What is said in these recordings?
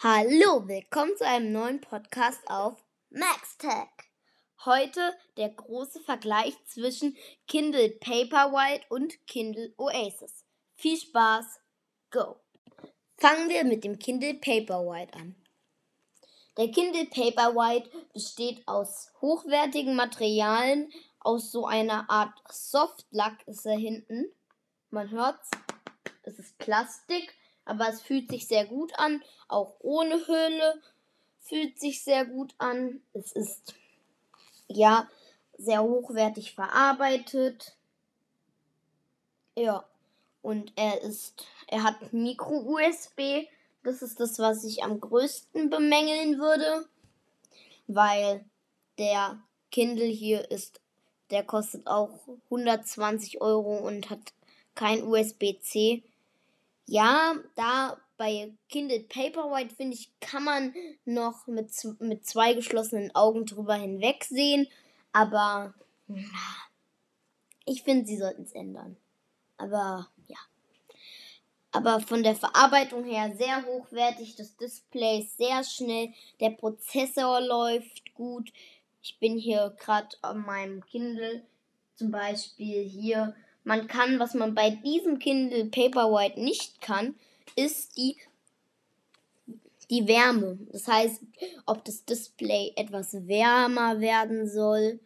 Hallo, willkommen zu einem neuen Podcast auf MaxTech. Heute der große Vergleich zwischen Kindle Paperwhite und Kindle Oasis. Viel Spaß, go! Fangen wir mit dem Kindle Paperwhite an. Der Kindle Paperwhite besteht aus hochwertigen Materialien, aus so einer Art Softlack ist er hinten. Man hört's, es ist Plastik aber es fühlt sich sehr gut an. Auch ohne Hülle fühlt sich sehr gut an. Es ist ja sehr hochwertig verarbeitet. Ja, und er ist, er hat Micro-USB. Das ist das, was ich am größten bemängeln würde, weil der Kindle hier ist, der kostet auch 120 Euro und hat kein USB-C. Ja, da bei Kindle Paperwhite, finde ich, kann man noch mit, mit zwei geschlossenen Augen drüber hinwegsehen. Aber ich finde, sie sollten es ändern. Aber ja. Aber von der Verarbeitung her sehr hochwertig. Das Display ist sehr schnell. Der Prozessor läuft gut. Ich bin hier gerade an meinem Kindle. Zum Beispiel hier man kann, was man bei diesem Kindle Paperwhite nicht kann, ist die, die Wärme. Das heißt, ob das Display etwas wärmer werden soll,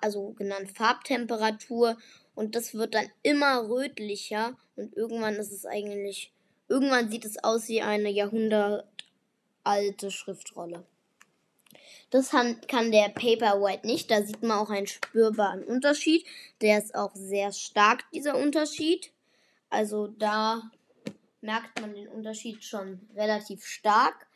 also genannt Farbtemperatur. Und das wird dann immer rötlicher und irgendwann ist es eigentlich, irgendwann sieht es aus wie eine jahrhundertalte Schriftrolle. Das kann der Paperwhite nicht. Da sieht man auch einen spürbaren Unterschied. Der ist auch sehr stark, dieser Unterschied. Also da merkt man den Unterschied schon relativ stark.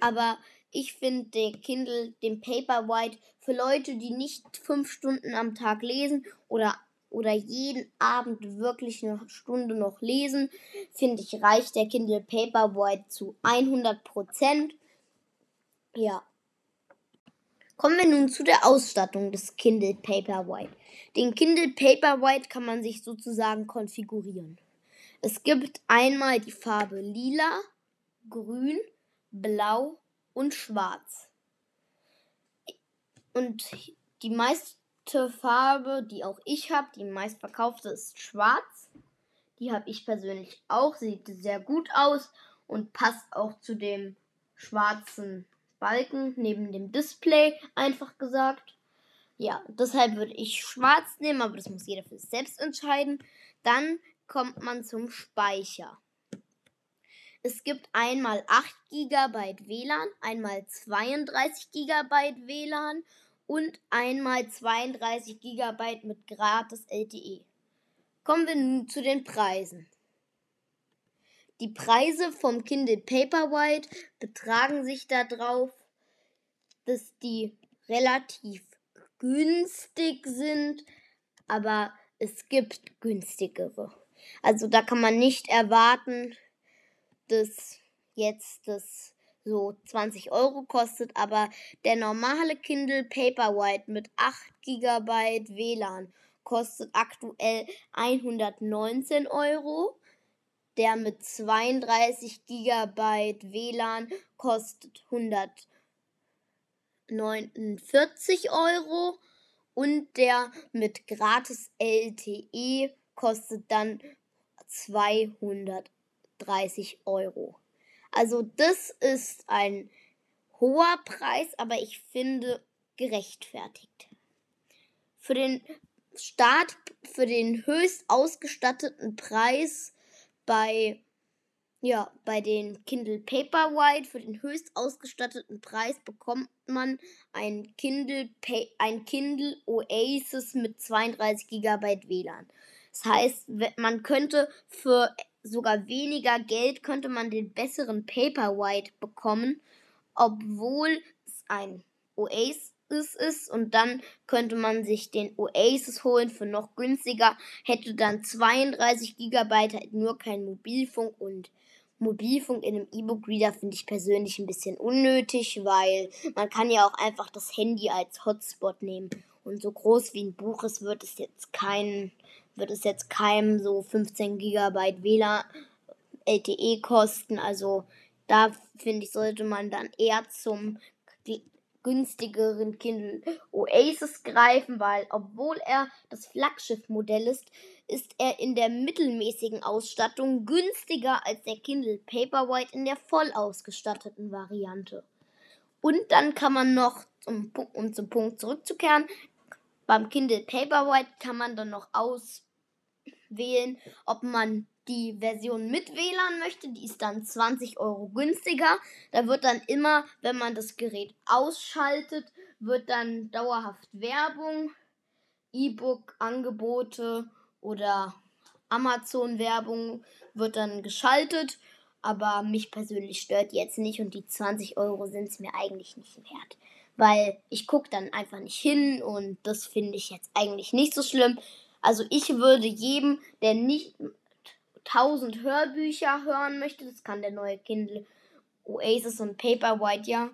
Aber ich finde den Kindle, den Paperwhite, für Leute, die nicht fünf Stunden am Tag lesen oder, oder jeden Abend wirklich eine Stunde noch lesen, finde ich, reicht der Kindle Paperwhite zu 100 Prozent. Ja, Kommen wir nun zu der Ausstattung des Kindle Paperwhite. Den Kindle Paperwhite kann man sich sozusagen konfigurieren. Es gibt einmal die Farbe lila, grün, blau und schwarz. Und die meiste Farbe, die auch ich habe, die meistverkaufte ist schwarz. Die habe ich persönlich auch, sieht sehr gut aus und passt auch zu dem schwarzen Balken neben dem Display, einfach gesagt. Ja, deshalb würde ich schwarz nehmen, aber das muss jeder für sich selbst entscheiden. Dann kommt man zum Speicher. Es gibt einmal 8 GB WLAN, einmal 32 GB WLAN und einmal 32 GB mit gratis LTE. Kommen wir nun zu den Preisen. Die Preise vom Kindle Paperwhite betragen sich darauf, dass die relativ günstig sind, aber es gibt günstigere. Also da kann man nicht erwarten, dass jetzt das so 20 Euro kostet, aber der normale Kindle Paperwhite mit 8 GB WLAN kostet aktuell 119 Euro. Der mit 32 GB WLAN kostet 149 Euro und der mit gratis LTE kostet dann 230 Euro. Also das ist ein hoher Preis, aber ich finde gerechtfertigt. Für den Start, für den höchst ausgestatteten Preis bei ja, bei den Kindle Paperwhite für den höchst ausgestatteten Preis bekommt man ein Kindle, ein Kindle Oasis mit 32 GB WLAN. Das heißt, man könnte für sogar weniger Geld könnte man den besseren Paperwhite bekommen, obwohl es ein Oasis ist und dann könnte man sich den Oasis holen für noch günstiger, hätte dann 32 GB, halt nur kein Mobilfunk und Mobilfunk in einem E-Book-Reader finde ich persönlich ein bisschen unnötig, weil man kann ja auch einfach das Handy als Hotspot nehmen. Und so groß wie ein Buch ist, wird es jetzt kein, wird es jetzt keinem so 15 GB WLAN LTE kosten. Also Da finde ich, sollte man dann eher zum günstigeren Kindle Oasis greifen, weil obwohl er das Flaggschiff-Modell ist, ist er in der mittelmäßigen Ausstattung günstiger als der Kindle Paperwhite in der voll ausgestatteten Variante. Und dann kann man noch, um, um zum Punkt zurückzukehren, beim Kindle Paperwhite kann man dann noch auswählen, ob man die Version mit WLAN möchte, die ist dann 20 Euro günstiger. Da wird dann immer, wenn man das Gerät ausschaltet, wird dann dauerhaft Werbung, E-Book-Angebote oder Amazon-Werbung wird dann geschaltet. Aber mich persönlich stört jetzt nicht und die 20 Euro sind es mir eigentlich nicht wert. Weil ich gucke dann einfach nicht hin und das finde ich jetzt eigentlich nicht so schlimm. Also ich würde jedem, der nicht 1000 Hörbücher hören möchte, das kann der neue Kindle Oasis und Paperwhite ja.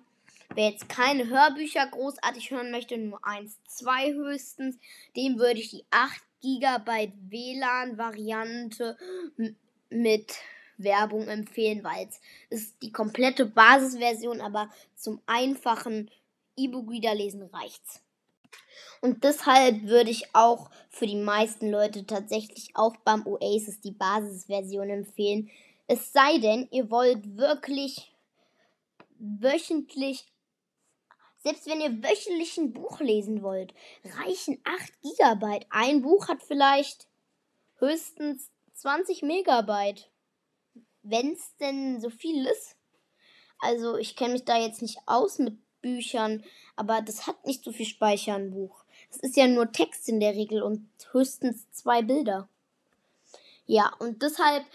Wer jetzt keine Hörbücher großartig hören möchte, nur eins, zwei höchstens, dem würde ich die 8 GB WLAN-Variante mit Werbung empfehlen, weil es ist die komplette Basisversion, aber zum einfachen E-Book-Wiederlesen reicht's. Und deshalb würde ich auch für die meisten Leute tatsächlich auch beim Oasis die Basisversion empfehlen. Es sei denn, ihr wollt wirklich wöchentlich, selbst wenn ihr wöchentlich ein Buch lesen wollt, reichen 8 GB. Ein Buch hat vielleicht höchstens 20 Megabyte. Wenn es denn so viel ist. Also ich kenne mich da jetzt nicht aus mit Büchern, aber das hat nicht so viel Speicher, ein Buch. Es ist ja nur Text in der Regel und höchstens zwei Bilder. Ja, und deshalb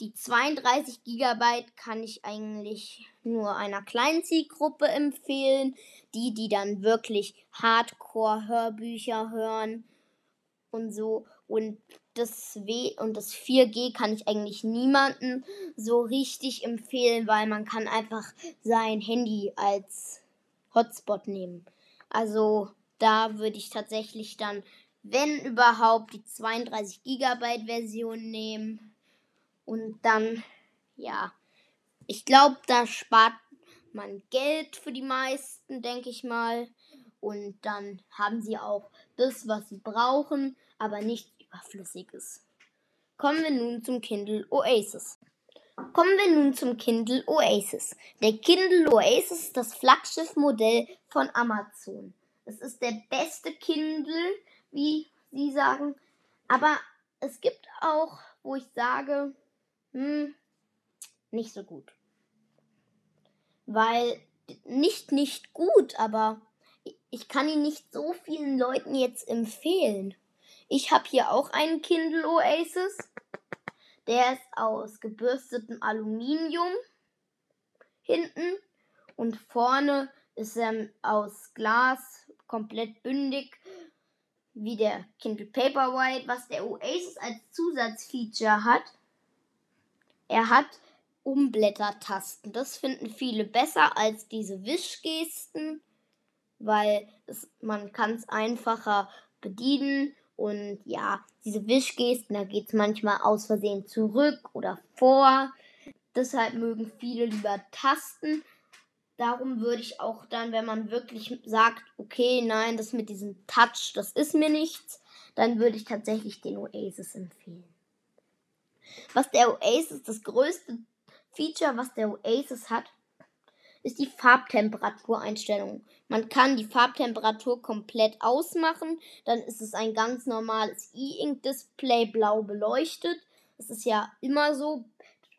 die 32 GB kann ich eigentlich nur einer kleinen Zielgruppe empfehlen. Die, die dann wirklich Hardcore-Hörbücher hören und so. Und das W und das 4G kann ich eigentlich niemanden so richtig empfehlen, weil man kann einfach sein Handy als Hotspot nehmen. Also da würde ich tatsächlich dann, wenn überhaupt, die 32 GB Version nehmen. Und dann, ja, ich glaube, da spart man Geld für die meisten, denke ich mal. Und dann haben sie auch das, was sie brauchen, aber nichts Überflüssiges. Kommen wir nun zum Kindle Oasis. Kommen wir nun zum Kindle Oasis. Der Kindle Oasis ist das Flaggschiffmodell von Amazon. Es ist der beste Kindle, wie sie sagen. Aber es gibt auch, wo ich sage, hm, nicht so gut. Weil nicht nicht gut, aber ich kann ihn nicht so vielen Leuten jetzt empfehlen. Ich habe hier auch einen Kindle Oasis. Der ist aus gebürstetem Aluminium hinten und vorne ist er aus Glas komplett bündig wie der Kindle Paperwhite, was der Oasis als Zusatzfeature hat. Er hat Umblättertasten. Das finden viele besser als diese Wischgesten, weil es, man kann es einfacher bedienen und ja, diese Wischgesten, da geht es manchmal aus Versehen zurück oder vor. Deshalb mögen viele lieber Tasten. Darum würde ich auch dann, wenn man wirklich sagt, okay, nein, das mit diesem Touch, das ist mir nichts, dann würde ich tatsächlich den Oasis empfehlen. Was der Oasis, das größte Feature, was der Oasis hat, ist die Farbtemperatureinstellung. Man kann die Farbtemperatur komplett ausmachen, dann ist es ein ganz normales E-Ink-Display blau beleuchtet. Es ist ja immer so,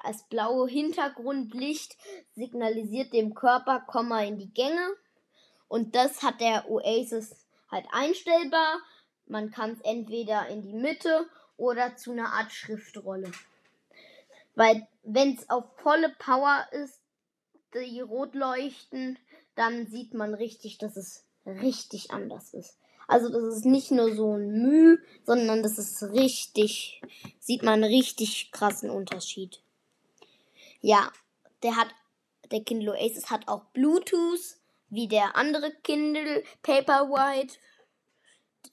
als blaue Hintergrundlicht signalisiert dem Körper, komm mal in die Gänge. Und das hat der Oasis halt einstellbar. Man kann es entweder in die Mitte oder zu einer Art Schriftrolle. Weil wenn es auf volle Power ist, die rot leuchten, dann sieht man richtig, dass es richtig anders ist. Also das ist nicht nur so ein Müh, sondern das ist richtig, sieht man einen richtig krassen Unterschied. Ja, der hat, der Kindle Oasis hat auch Bluetooth, wie der andere Kindle Paperwhite,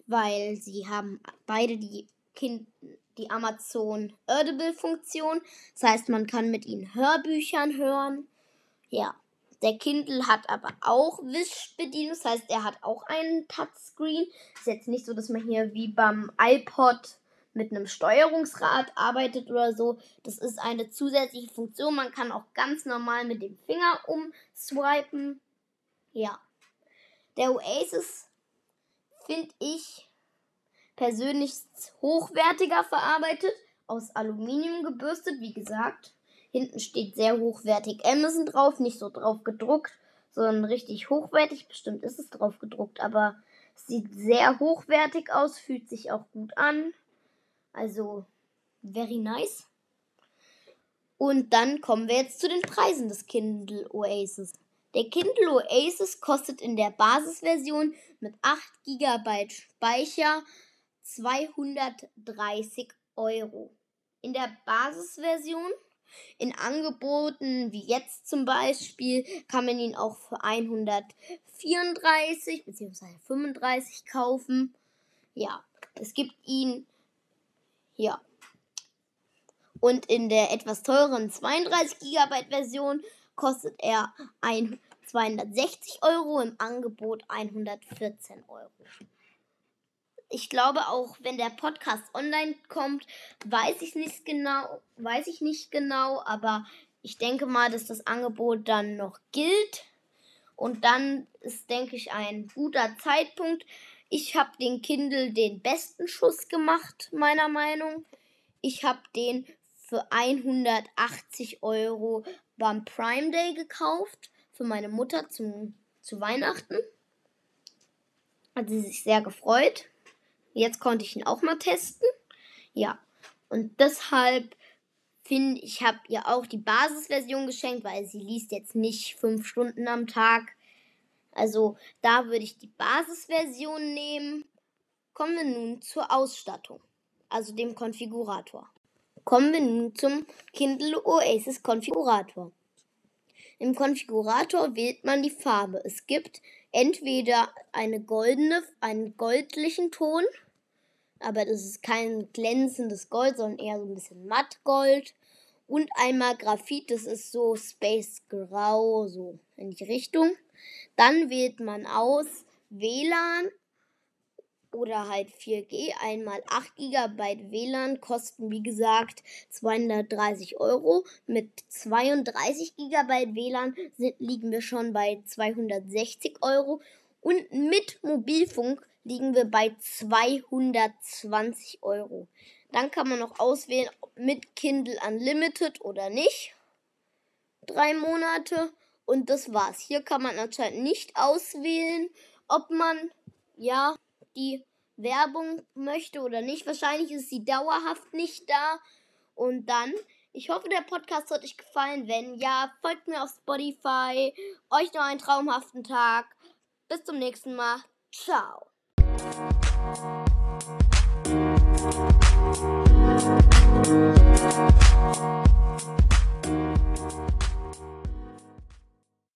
weil sie haben beide die, kind, die Amazon Audible Funktion. Das heißt, man kann mit ihnen Hörbüchern hören Ja. Der Kindle hat aber auch Wischbedienung, das heißt, er hat auch einen Touchscreen. Ist jetzt nicht so, dass man hier wie beim iPod mit einem Steuerungsrad arbeitet oder so. Das ist eine zusätzliche Funktion. Man kann auch ganz normal mit dem Finger umswipen. Ja. Der Oasis finde ich persönlich hochwertiger verarbeitet, aus Aluminium gebürstet, wie gesagt. Hinten steht sehr hochwertig Amazon drauf, nicht so drauf gedruckt, sondern richtig hochwertig. Bestimmt ist es drauf gedruckt, aber sieht sehr hochwertig aus, fühlt sich auch gut an. Also, very nice. Und dann kommen wir jetzt zu den Preisen des Kindle Oasis. Der Kindle Oasis kostet in der Basisversion mit 8 GB Speicher 230 Euro. In der Basisversion in Angeboten wie jetzt zum Beispiel kann man ihn auch für 134 bzw. 35 kaufen. Ja, es gibt ihn ja. Und in der etwas teureren 32 GB Version kostet er ein 260 Euro, im Angebot 114 Euro. Ich glaube auch, wenn der Podcast online kommt, weiß ich nicht genau, weiß ich nicht genau, aber ich denke mal, dass das Angebot dann noch gilt. Und dann ist, denke ich, ein guter Zeitpunkt. Ich habe den Kindle den besten Schuss gemacht, meiner Meinung. Ich habe den für 180 Euro beim Prime Day gekauft. Für meine Mutter zum, zu Weihnachten. Hat sie sich sehr gefreut. Jetzt konnte ich ihn auch mal testen. Ja. Und deshalb finde ich, habe ihr auch die Basisversion geschenkt, weil sie liest jetzt nicht fünf Stunden am Tag. Also da würde ich die Basisversion nehmen. Kommen wir nun zur Ausstattung, also dem Konfigurator. Kommen wir nun zum Kindle Oasis Konfigurator. Im Konfigurator wählt man die Farbe. Es gibt entweder eine goldene, einen goldlichen Ton, aber das ist kein glänzendes Gold, sondern eher so ein bisschen mattgold. Und einmal Graphit, das ist so Space Grau, so in die Richtung. Dann wählt man aus WLAN oder halt 4G. Einmal 8 GB WLAN kosten wie gesagt 230 Euro. Mit 32 GB WLAN sind, liegen wir schon bei 260 Euro. Und mit Mobilfunk liegen wir bei 220 Euro. Dann kann man noch auswählen, ob mit Kindle Unlimited oder nicht. Drei Monate. Und das war's. Hier kann man anscheinend nicht auswählen, ob man ja die Werbung möchte oder nicht. Wahrscheinlich ist sie dauerhaft nicht da. Und dann, ich hoffe, der Podcast hat euch gefallen. Wenn ja, folgt mir auf Spotify. Euch noch einen traumhaften Tag. Bis zum nächsten Mal. Ciao.